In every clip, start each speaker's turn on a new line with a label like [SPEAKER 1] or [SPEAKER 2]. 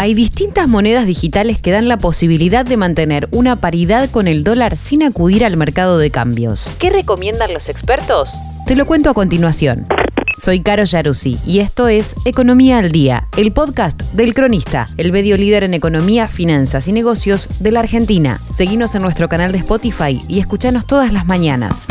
[SPEAKER 1] Hay distintas monedas digitales que dan la posibilidad de mantener una paridad con el dólar sin acudir al mercado de cambios. ¿Qué recomiendan los expertos? Te lo cuento a continuación. Soy Caro Yaruzzi y esto es Economía al Día, el podcast del Cronista, el medio líder en economía, finanzas y negocios de la Argentina. Seguimos en nuestro canal de Spotify y escuchanos todas las mañanas.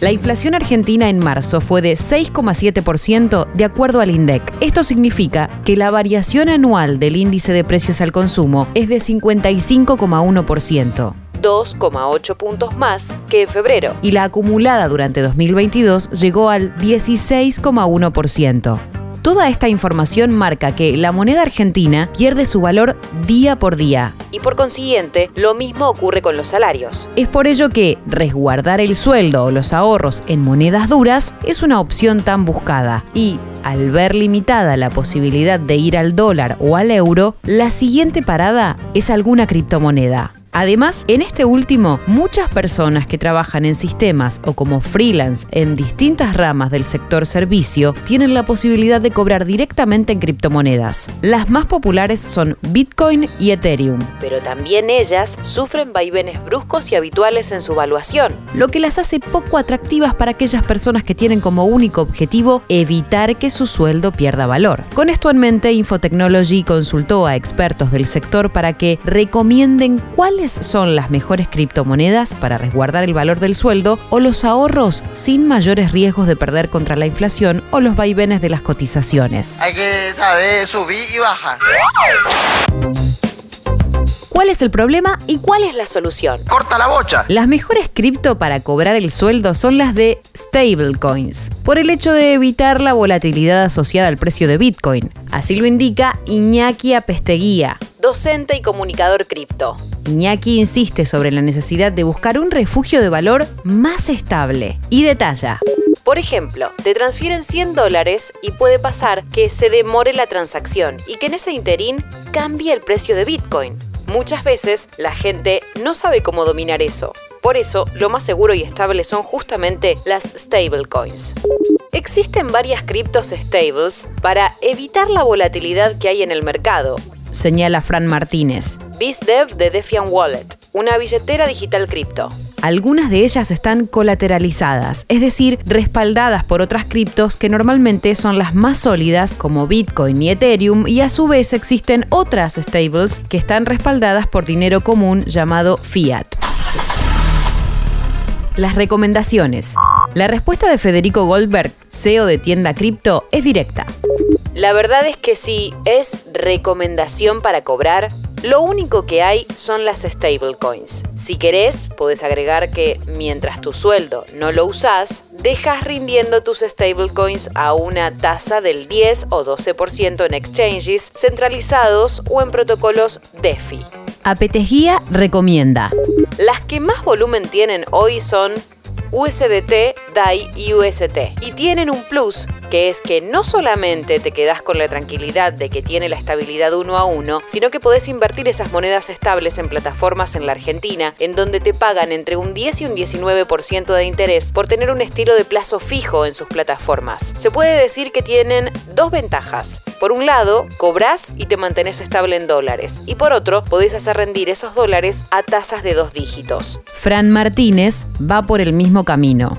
[SPEAKER 1] La inflación argentina en marzo fue de 6,7% de acuerdo al INDEC. Esto significa que la variación anual del índice de precios al consumo es de 55,1%. 2,8 puntos más que en febrero. Y la acumulada durante 2022 llegó al 16,1%. Toda esta información marca que la moneda argentina pierde su valor día por día. Y por consiguiente, lo mismo ocurre con los salarios. Es por ello que resguardar el sueldo o los ahorros en monedas duras es una opción tan buscada. Y al ver limitada la posibilidad de ir al dólar o al euro, la siguiente parada es alguna criptomoneda. Además, en este último, muchas personas que trabajan en sistemas o como freelance en distintas ramas del sector servicio tienen la posibilidad de cobrar directamente en criptomonedas. Las más populares son Bitcoin y Ethereum, pero también ellas sufren vaivenes bruscos y habituales en su valuación, lo que las hace poco atractivas para aquellas personas que tienen como único objetivo evitar que su sueldo pierda valor. Con esto en mente, Infotechnology consultó a expertos del sector para que recomienden cuál son las mejores criptomonedas para resguardar el valor del sueldo o los ahorros sin mayores riesgos de perder contra la inflación o los vaivenes de las cotizaciones.
[SPEAKER 2] Hay que saber subir y bajar.
[SPEAKER 1] ¿Cuál es el problema y cuál es la solución?
[SPEAKER 2] Corta la bocha.
[SPEAKER 1] Las mejores cripto para cobrar el sueldo son las de stablecoins, por el hecho de evitar la volatilidad asociada al precio de Bitcoin. Así lo indica Iñaki Apesteguía, docente y comunicador cripto. Iñaki insiste sobre la necesidad de buscar un refugio de valor más estable y detalla. Por ejemplo, te transfieren 100 dólares y puede pasar que se demore la transacción y que en ese interín cambie el precio de Bitcoin. Muchas veces la gente no sabe cómo dominar eso. Por eso, lo más seguro y estable son justamente las stablecoins. Existen varias criptos stables para evitar la volatilidad que hay en el mercado, señala Fran Martínez. BizDev de Defiant Wallet, una billetera digital cripto. Algunas de ellas están colateralizadas, es decir, respaldadas por otras criptos que normalmente son las más sólidas como Bitcoin y Ethereum y a su vez existen otras stables que están respaldadas por dinero común llamado fiat. Las recomendaciones. La respuesta de Federico Goldberg, CEO de Tienda Cripto, es directa. La verdad es que si es recomendación para cobrar, lo único que hay son las stablecoins. Si querés, podés agregar que mientras tu sueldo no lo usás, dejas rindiendo tus stablecoins a una tasa del 10 o 12% en exchanges centralizados o en protocolos DeFi. Apetejía recomienda. Las que más volumen tienen hoy son USDT, DAI y UST. Y tienen un plus que es que no solamente te quedas con la tranquilidad de que tiene la estabilidad uno a uno, sino que podés invertir esas monedas estables en plataformas en la Argentina, en donde te pagan entre un 10 y un 19% de interés por tener un estilo de plazo fijo en sus plataformas. Se puede decir que tienen dos ventajas. Por un lado, cobras y te mantenés estable en dólares, y por otro, podés hacer rendir esos dólares a tasas de dos dígitos. Fran Martínez va por el mismo camino.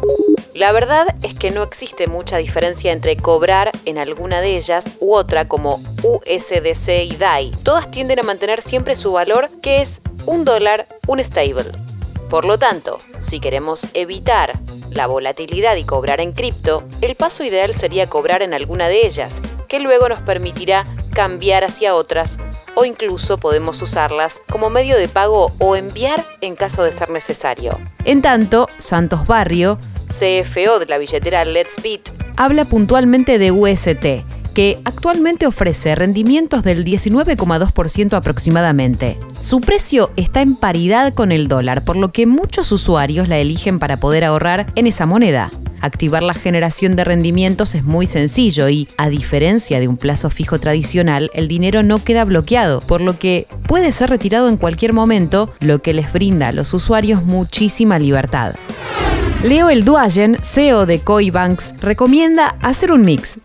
[SPEAKER 1] La verdad es que no existe mucha diferencia entre cobrar en alguna de ellas u otra como USDC y DAI. Todas tienden a mantener siempre su valor que es un dólar, un stable. Por lo tanto, si queremos evitar la volatilidad y cobrar en cripto, el paso ideal sería cobrar en alguna de ellas, que luego nos permitirá cambiar hacia otras o incluso podemos usarlas como medio de pago o enviar en caso de ser necesario. En tanto, Santos Barrio CFO de la billetera Let's Beat, habla puntualmente de UST, que actualmente ofrece rendimientos del 19,2% aproximadamente. Su precio está en paridad con el dólar, por lo que muchos usuarios la eligen para poder ahorrar en esa moneda. Activar la generación de rendimientos es muy sencillo y, a diferencia de un plazo fijo tradicional, el dinero no queda bloqueado, por lo que puede ser retirado en cualquier momento, lo que les brinda a los usuarios muchísima libertad. Leo El Duayen, CEO de Coibanks, recomienda hacer un mix.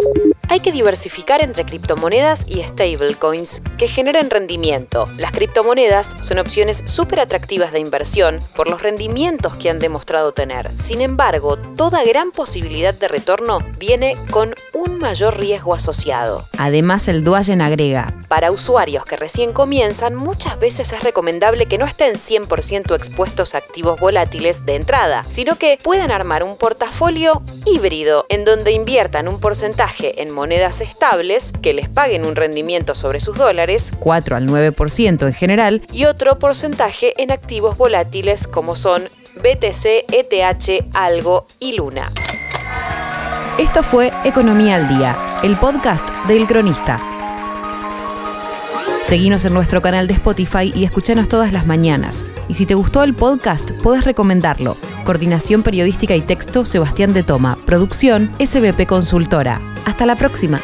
[SPEAKER 1] Hay que diversificar entre criptomonedas y stablecoins que generen rendimiento. Las criptomonedas son opciones súper atractivas de inversión por los rendimientos que han demostrado tener. Sin embargo, toda gran posibilidad de retorno viene con un mayor riesgo asociado. Además, el Duayen agrega, para usuarios que recién comienzan, muchas veces es recomendable que no estén 100% expuestos a activos volátiles de entrada, sino que puedan armar un portafolio híbrido en donde inviertan un porcentaje en monedas estables que les paguen un rendimiento sobre sus dólares, 4 al 9% en general, y otro porcentaje en activos volátiles como son BTC, ETH, Algo y Luna. Esto fue Economía al Día, el podcast del cronista. Seguinos en nuestro canal de Spotify y escuchanos todas las mañanas. Y si te gustó el podcast, podés recomendarlo. Coordinación Periodística y Texto Sebastián de Toma. Producción SBP Consultora. Hasta la próxima.